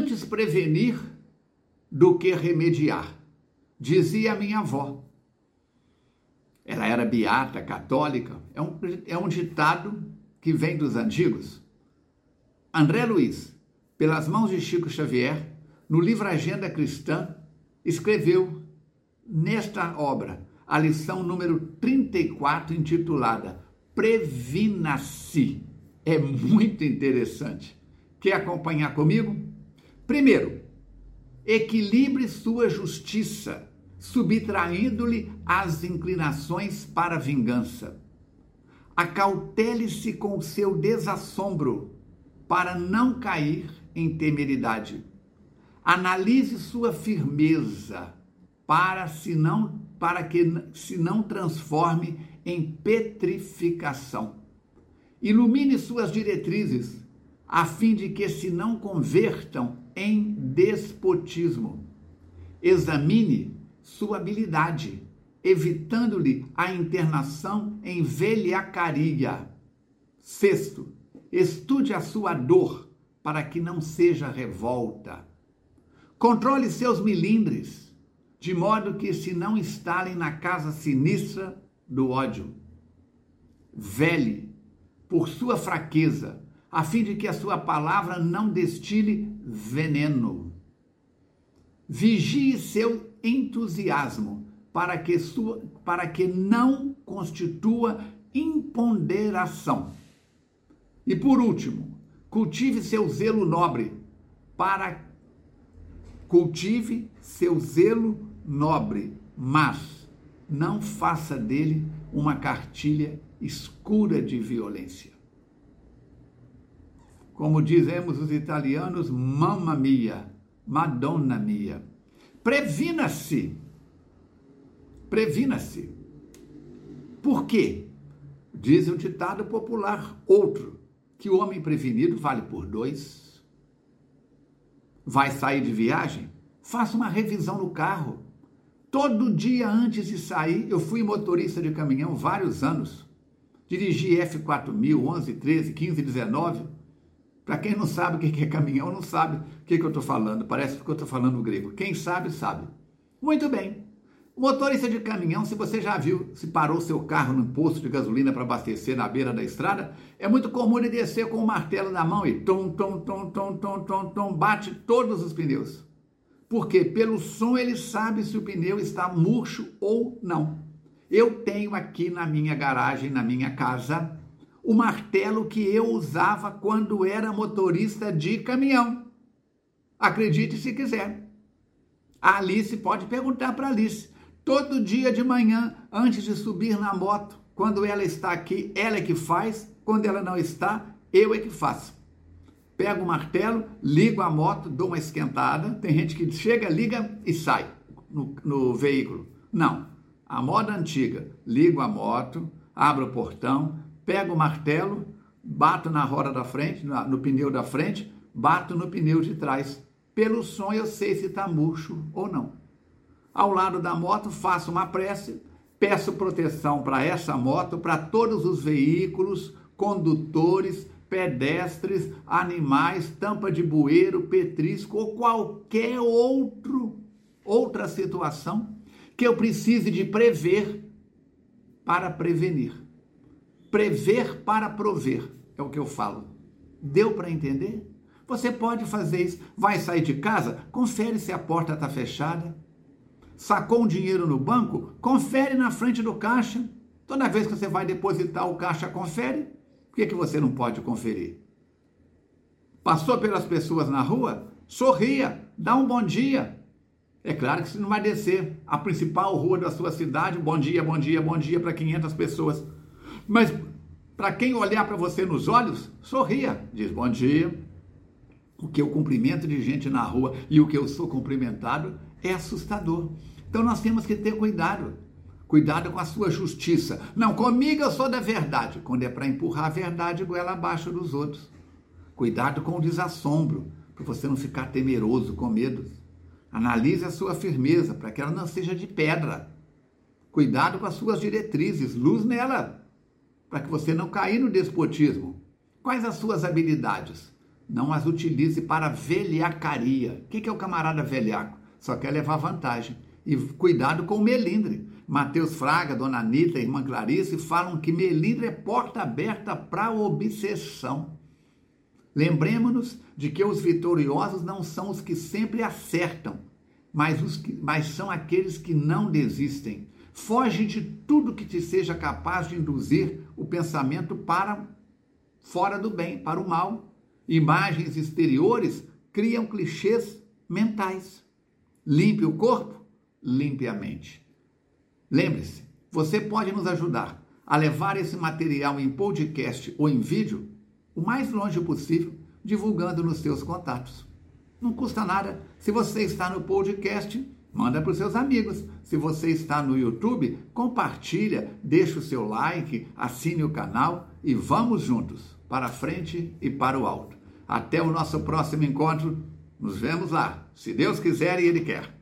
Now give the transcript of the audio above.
antes prevenir do que remediar, dizia minha avó. Ela era beata, católica, é um, é um ditado que vem dos antigos. André Luiz, pelas mãos de Chico Xavier, no livro Agenda Cristã, escreveu nesta obra a lição número 34, intitulada Previna-se. É muito interessante. Quer acompanhar comigo? Primeiro, equilibre sua justiça, subtraindo-lhe as inclinações para vingança. Acautele-se com o seu desassombro, para não cair em temeridade. Analise sua firmeza, para se não para que se não transforme em petrificação. Ilumine suas diretrizes, a fim de que se não convertam em despotismo. Examine sua habilidade, evitando-lhe a internação em velhacaria. Sexto, estude a sua dor para que não seja revolta. Controle seus milindres, de modo que se não instalem na casa sinistra do ódio. Vele por sua fraqueza, a fim de que a sua palavra não destile veneno. Vigie seu entusiasmo para que, sua, para que não constitua imponderação. E por último, cultive seu zelo nobre para cultive seu zelo nobre, mas não faça dele uma cartilha escura de violência. Como dizemos os italianos, mamma mia, madonna mia. Previna-se. Previna-se. Por quê? Diz o ditado popular outro, que o homem prevenido vale por dois. Vai sair de viagem? Faça uma revisão no carro. Todo dia antes de sair, eu fui motorista de caminhão vários anos. Dirigi F4000, 11, 13, 15, 19. Para quem não sabe o que é caminhão, não sabe o que, eu estou falando. Parece que eu estou falando grego. Quem sabe, sabe. Muito bem. Motorista de caminhão, se você já viu, se parou seu carro no posto de gasolina para abastecer na beira da estrada, é muito comum ele descer com o martelo na mão e tom, tom, tom, tom, tom, tom, tom, bate todos os pneus. Porque pelo som ele sabe se o pneu está murcho ou não. Eu tenho aqui na minha garagem, na minha casa, o martelo que eu usava quando era motorista de caminhão. Acredite se quiser. A Alice pode perguntar para Alice. Todo dia de manhã, antes de subir na moto, quando ela está aqui, ela é que faz. Quando ela não está, eu é que faço pego o martelo, ligo a moto, dou uma esquentada. Tem gente que chega, liga e sai no, no veículo. Não. A moda antiga, ligo a moto, abro o portão, pego o martelo, bato na roda da frente, no pneu da frente, bato no pneu de trás. Pelo som eu sei se está murcho ou não. Ao lado da moto, faço uma prece, peço proteção para essa moto, para todos os veículos, condutores, pedestres, animais, tampa de bueiro, petrisco ou qualquer outro, outra situação que eu precise de prever para prevenir. Prever para prover é o que eu falo. Deu para entender? Você pode fazer isso. Vai sair de casa? Confere se a porta está fechada. Sacou um dinheiro no banco? Confere na frente do caixa. Toda vez que você vai depositar, o caixa confere por que, que você não pode conferir? Passou pelas pessoas na rua? Sorria, dá um bom dia. É claro que você não vai descer a principal rua da sua cidade, bom dia, bom dia, bom dia para 500 pessoas. Mas para quem olhar para você nos olhos, sorria, diz bom dia. O que eu cumprimento de gente na rua e o que eu sou cumprimentado é assustador. Então nós temos que ter cuidado. Cuidado com a sua justiça. Não, comigo eu sou da verdade. Quando é para empurrar a verdade goela abaixo dos outros. Cuidado com o desassombro, para você não ficar temeroso, com medo. Analise a sua firmeza, para que ela não seja de pedra. Cuidado com as suas diretrizes, luz nela, para que você não caia no despotismo. Quais as suas habilidades? Não as utilize para velhacaria. O que é o camarada velhaco? Só quer levar vantagem. E cuidado com o melindre. Mateus Fraga, Dona Anitta, Irmã Clarice falam que melindre é porta aberta para obsessão. Lembremos-nos de que os vitoriosos não são os que sempre acertam, mas, os que, mas são aqueles que não desistem. Foge de tudo que te seja capaz de induzir o pensamento para fora do bem, para o mal. Imagens exteriores criam clichês mentais. Limpe o corpo, limpe a mente. Lembre-se, você pode nos ajudar a levar esse material em podcast ou em vídeo o mais longe possível, divulgando nos seus contatos. Não custa nada. Se você está no podcast, manda para os seus amigos. Se você está no YouTube, compartilha, deixa o seu like, assine o canal e vamos juntos para frente e para o alto. Até o nosso próximo encontro. Nos vemos lá, se Deus quiser e Ele quer.